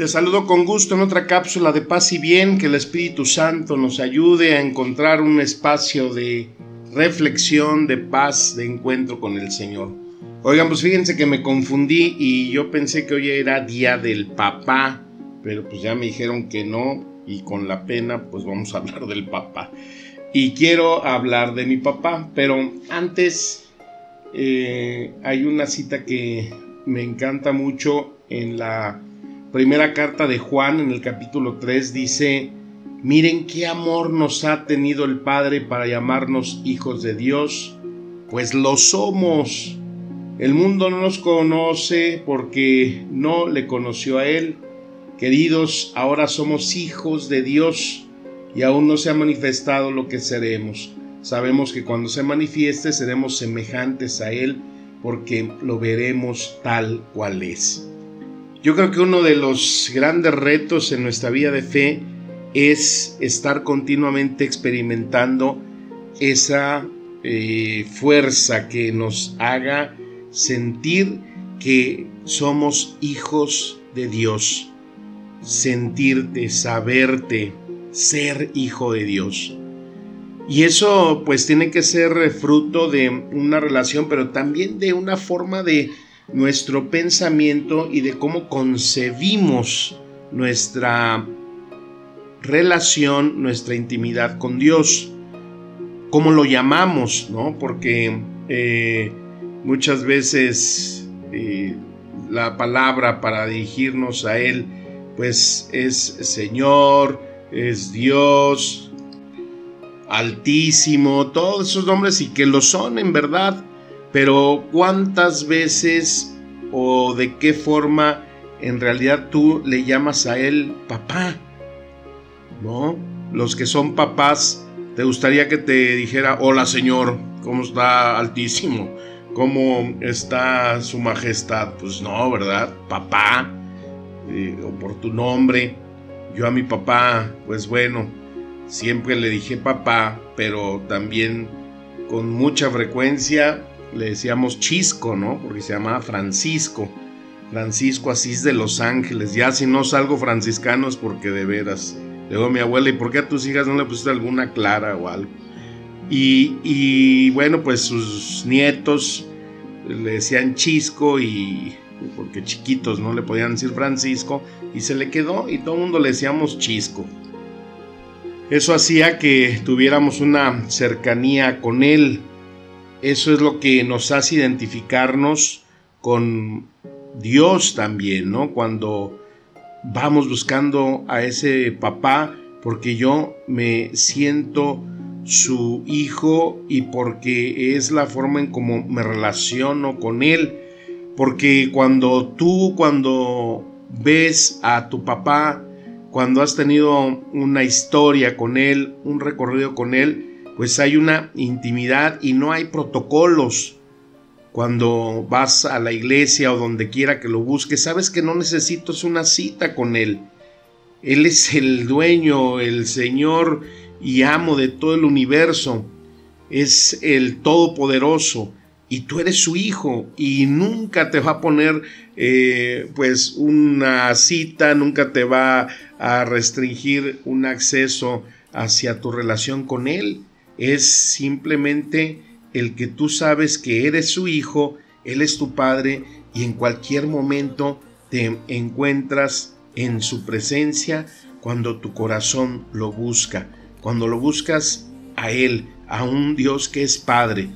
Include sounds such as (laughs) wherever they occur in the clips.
Te saludo con gusto en otra cápsula de paz y bien, que el Espíritu Santo nos ayude a encontrar un espacio de reflexión, de paz, de encuentro con el Señor. Oigan, pues fíjense que me confundí y yo pensé que hoy era día del papá, pero pues ya me dijeron que no y con la pena pues vamos a hablar del papá. Y quiero hablar de mi papá, pero antes eh, hay una cita que me encanta mucho en la primera carta de Juan, en el capítulo 3, dice, miren qué amor nos ha tenido el Padre para llamarnos hijos de Dios, pues lo somos. El mundo no nos conoce porque no le conoció a Él. Queridos, ahora somos hijos de Dios y aún no se ha manifestado lo que seremos. Sabemos que cuando se manifieste seremos semejantes a Él porque lo veremos tal cual es. Yo creo que uno de los grandes retos en nuestra vida de fe es estar continuamente experimentando esa eh, fuerza que nos haga sentir que somos hijos de Dios, sentirte, saberte, ser hijo de Dios. Y eso pues tiene que ser fruto de una relación, pero también de una forma de nuestro pensamiento y de cómo concebimos nuestra relación, nuestra intimidad con Dios, cómo lo llamamos, ¿no? Porque eh, muchas veces eh, la palabra para dirigirnos a Él, pues es Señor, es Dios, Altísimo, todos esos nombres y que lo son en verdad, pero ¿cuántas veces o de qué forma en realidad tú le llamas a él papá? ¿No? Los que son papás, ¿te gustaría que te dijera, hola señor, ¿cómo está altísimo? ¿Cómo está su majestad? Pues no, ¿verdad? Papá, eh, o por tu nombre. Yo a mi papá, pues bueno, siempre le dije papá, pero también con mucha frecuencia le decíamos Chisco, ¿no? Porque se llamaba Francisco. Francisco Asís de Los Ángeles. Ya si no salgo franciscano es porque de veras. Luego mi abuela, ¿y por qué a tus hijas no le pusiste alguna Clara o algo? Y, y bueno, pues sus nietos le decían Chisco y porque chiquitos no le podían decir Francisco y se le quedó y todo el mundo le decíamos Chisco. Eso hacía que tuviéramos una cercanía con él, eso es lo que nos hace identificarnos con Dios también, ¿no? Cuando vamos buscando a ese papá, porque yo me siento su hijo y porque es la forma en cómo me relaciono con él. Porque cuando tú, cuando ves a tu papá, cuando has tenido una historia con él, un recorrido con él, pues hay una intimidad y no hay protocolos. Cuando vas a la iglesia o donde quiera que lo busques, sabes que no necesitas una cita con Él. Él es el dueño, el Señor y amo de todo el universo. Es el Todopoderoso y tú eres su hijo y nunca te va a poner eh, pues una cita, nunca te va a restringir un acceso hacia tu relación con Él es simplemente el que tú sabes que eres su hijo, Él es tu padre y en cualquier momento te encuentras en su presencia cuando tu corazón lo busca, cuando lo buscas a Él, a un Dios que es Padre.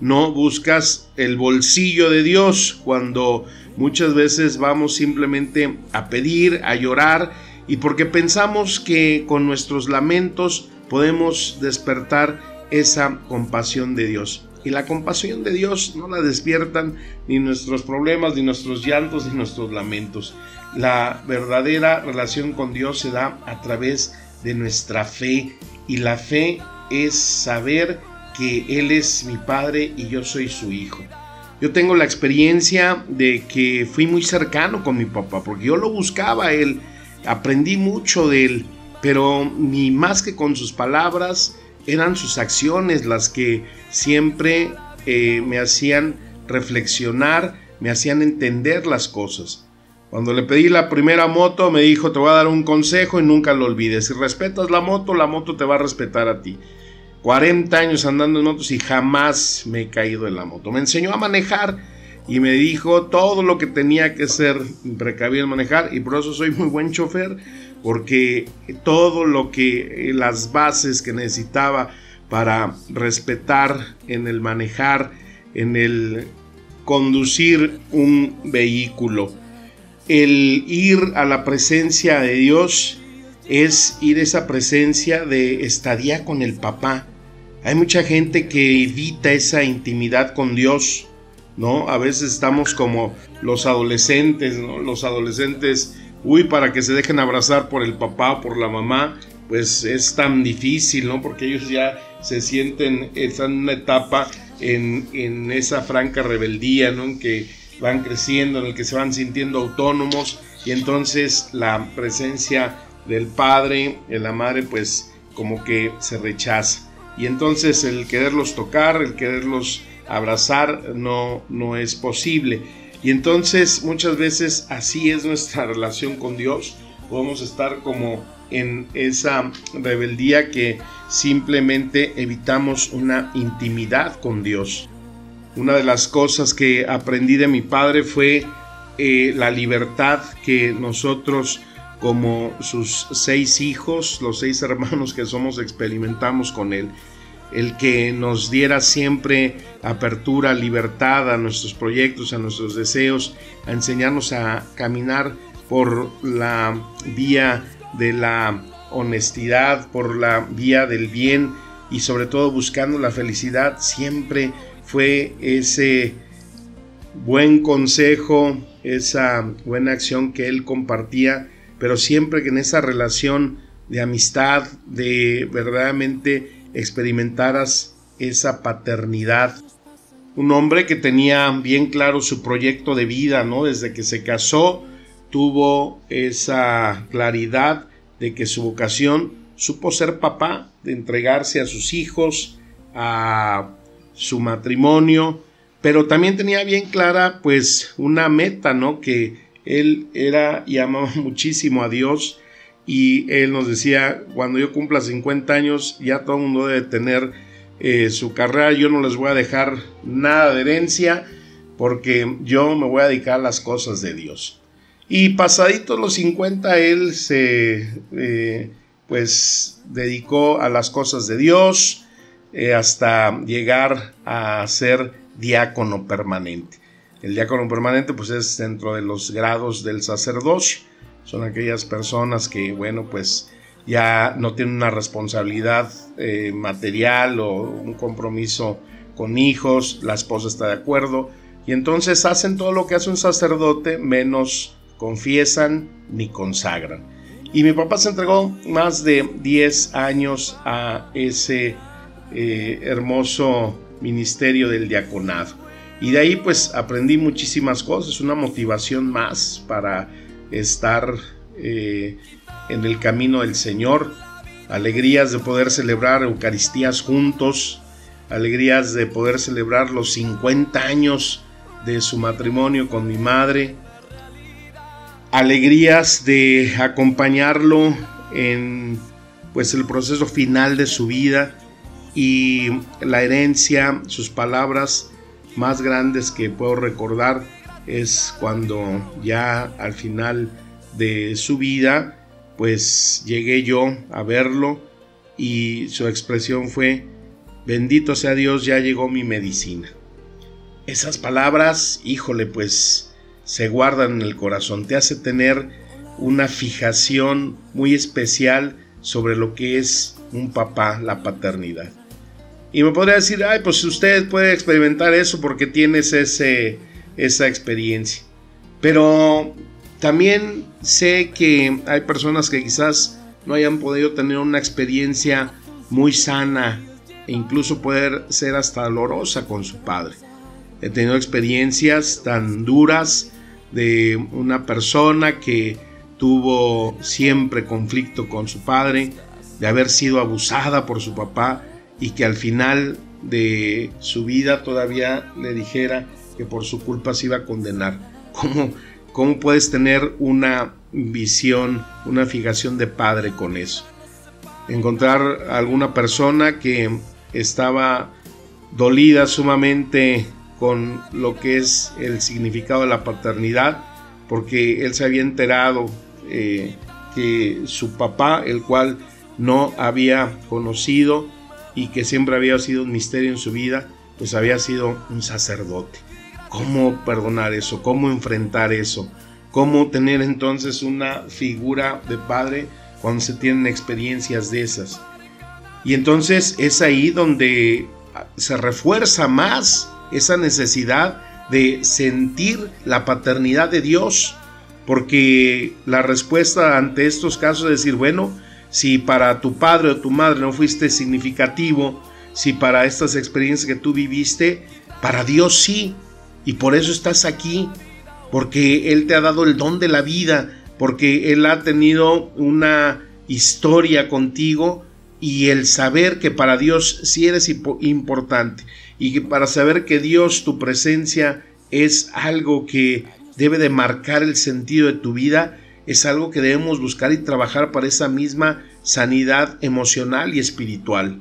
No buscas el bolsillo de Dios cuando muchas veces vamos simplemente a pedir, a llorar y porque pensamos que con nuestros lamentos podemos despertar esa compasión de Dios. Y la compasión de Dios no la despiertan ni nuestros problemas, ni nuestros llantos, ni nuestros lamentos. La verdadera relación con Dios se da a través de nuestra fe. Y la fe es saber que Él es mi Padre y yo soy su Hijo. Yo tengo la experiencia de que fui muy cercano con mi papá, porque yo lo buscaba a él, aprendí mucho de él, pero ni más que con sus palabras, eran sus acciones las que siempre eh, me hacían reflexionar, me hacían entender las cosas. Cuando le pedí la primera moto, me dijo, te voy a dar un consejo y nunca lo olvides. Si respetas la moto, la moto te va a respetar a ti. 40 años andando en motos y jamás me he caído en la moto. Me enseñó a manejar y me dijo todo lo que tenía que ser precavido en manejar y por eso soy muy buen chofer porque todo lo que eh, las bases que necesitaba para respetar en el manejar, en el conducir un vehículo, el ir a la presencia de Dios es ir a esa presencia de estadía con el papá, hay mucha gente que evita esa intimidad con Dios, ¿no? A veces estamos como los adolescentes, ¿no? Los adolescentes, uy, para que se dejen abrazar por el papá o por la mamá, pues es tan difícil, ¿no? Porque ellos ya se sienten, están en una etapa en, en esa franca rebeldía, ¿no? En que van creciendo, en el que se van sintiendo autónomos y entonces la presencia del padre, de la madre, pues como que se rechaza y entonces el quererlos tocar, el quererlos abrazar no, no es posible. Y entonces muchas veces así es nuestra (laughs) relación con Dios. Podemos estar como en esa rebeldía que simplemente evitamos una intimidad con Dios. Una de las cosas que aprendí de mi padre fue eh, la libertad que nosotros como sus seis hijos, los seis hermanos que somos, experimentamos con Él. El que nos diera siempre apertura, libertad a nuestros proyectos, a nuestros deseos, a enseñarnos a caminar por la vía de la honestidad, por la vía del bien y sobre todo buscando la felicidad, siempre fue ese buen consejo, esa buena acción que él compartía pero siempre que en esa relación de amistad, de verdaderamente experimentaras esa paternidad. Un hombre que tenía bien claro su proyecto de vida, ¿no? Desde que se casó, tuvo esa claridad de que su vocación supo ser papá, de entregarse a sus hijos, a su matrimonio, pero también tenía bien clara pues una meta, ¿no? Que él era y amaba (laughs) muchísimo a Dios y él nos decía, cuando yo cumpla 50 años ya todo el mundo debe tener eh, su carrera, yo no les voy a dejar nada de herencia porque yo me voy a dedicar a las cosas de Dios. Y pasaditos los 50 él se eh, pues dedicó a las cosas de Dios eh, hasta llegar a ser diácono permanente. El diácono permanente pues es dentro de los grados del sacerdocio. Son aquellas personas que, bueno, pues ya no tienen una responsabilidad eh, material o un compromiso con hijos, la esposa está de acuerdo, y entonces hacen todo lo que hace un sacerdote, menos confiesan ni consagran. Y mi papá se entregó más de 10 años a ese eh, hermoso ministerio del diaconado. Y de ahí pues aprendí muchísimas cosas, una motivación más para estar eh, en el camino del Señor, alegrías de poder celebrar Eucaristías juntos, alegrías de poder celebrar los 50 años de su matrimonio con mi madre, alegrías de acompañarlo en pues el proceso final de su vida y la herencia, sus palabras más grandes que puedo recordar es cuando ya al final de su vida, pues llegué yo a verlo y su expresión fue, bendito sea Dios, ya llegó mi medicina. Esas palabras, híjole, pues se guardan en el corazón, te hace tener una fijación muy especial sobre lo que es un papá, la paternidad. Y me podría decir, ay, pues usted puede experimentar eso porque tienes ese, esa experiencia. Pero también sé que hay personas que quizás no hayan podido tener una experiencia muy sana e incluso poder ser hasta dolorosa con su padre. He tenido experiencias tan duras de una persona que tuvo siempre conflicto con su padre, de haber sido abusada por su papá y que al final de su vida todavía le dijera que por su culpa se iba a condenar. ¿Cómo, cómo puedes tener una visión, una fijación de padre con eso? Encontrar alguna persona que estaba dolida sumamente con lo que es el significado de la paternidad, porque él se había enterado eh, que su papá, el cual no había conocido y que siempre había sido un misterio en su vida, pues había sido un sacerdote. ¿Cómo perdonar eso? ¿Cómo enfrentar eso? ¿Cómo tener entonces una figura de padre cuando se tienen experiencias de esas? Y entonces es ahí donde se refuerza más esa necesidad de sentir la paternidad de Dios, porque la respuesta ante estos casos es decir, bueno, si para tu padre o tu madre no fuiste significativo, si para estas experiencias que tú viviste, para Dios sí, y por eso estás aquí, porque Él te ha dado el don de la vida, porque Él ha tenido una historia contigo y el saber que para Dios sí eres importante y para saber que Dios, tu presencia es algo que debe de marcar el sentido de tu vida, es algo que debemos buscar y trabajar para esa misma sanidad emocional y espiritual.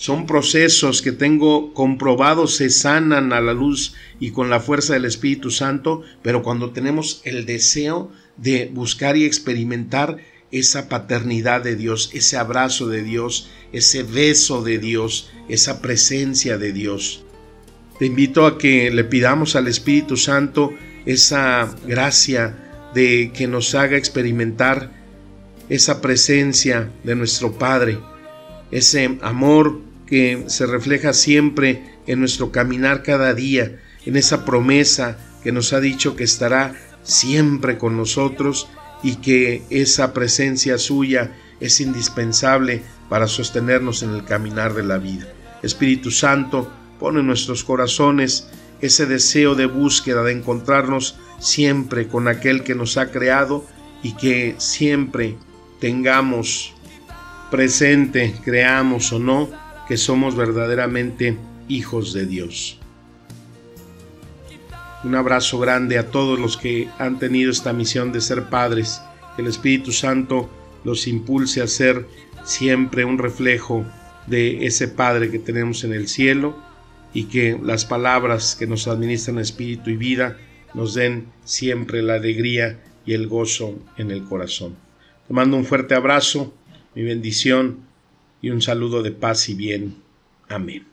Son procesos que tengo comprobados se sanan a la luz y con la fuerza del Espíritu Santo, pero cuando tenemos el deseo de buscar y experimentar esa paternidad de Dios, ese abrazo de Dios, ese beso de Dios, esa presencia de Dios. Te invito a que le pidamos al Espíritu Santo esa gracia de que nos haga experimentar esa presencia de nuestro Padre, ese amor que se refleja siempre en nuestro caminar cada día, en esa promesa que nos ha dicho que estará siempre con nosotros y que esa presencia suya es indispensable para sostenernos en el caminar de la vida. Espíritu Santo, pone en nuestros corazones ese deseo de búsqueda, de encontrarnos siempre con aquel que nos ha creado y que siempre tengamos presente, creamos o no, que somos verdaderamente hijos de Dios. Un abrazo grande a todos los que han tenido esta misión de ser padres. Que el Espíritu Santo los impulse a ser siempre un reflejo de ese Padre que tenemos en el cielo y que las palabras que nos administran espíritu y vida nos den siempre la alegría y el gozo en el corazón. Te mando un fuerte abrazo, mi bendición y un saludo de paz y bien. Amén.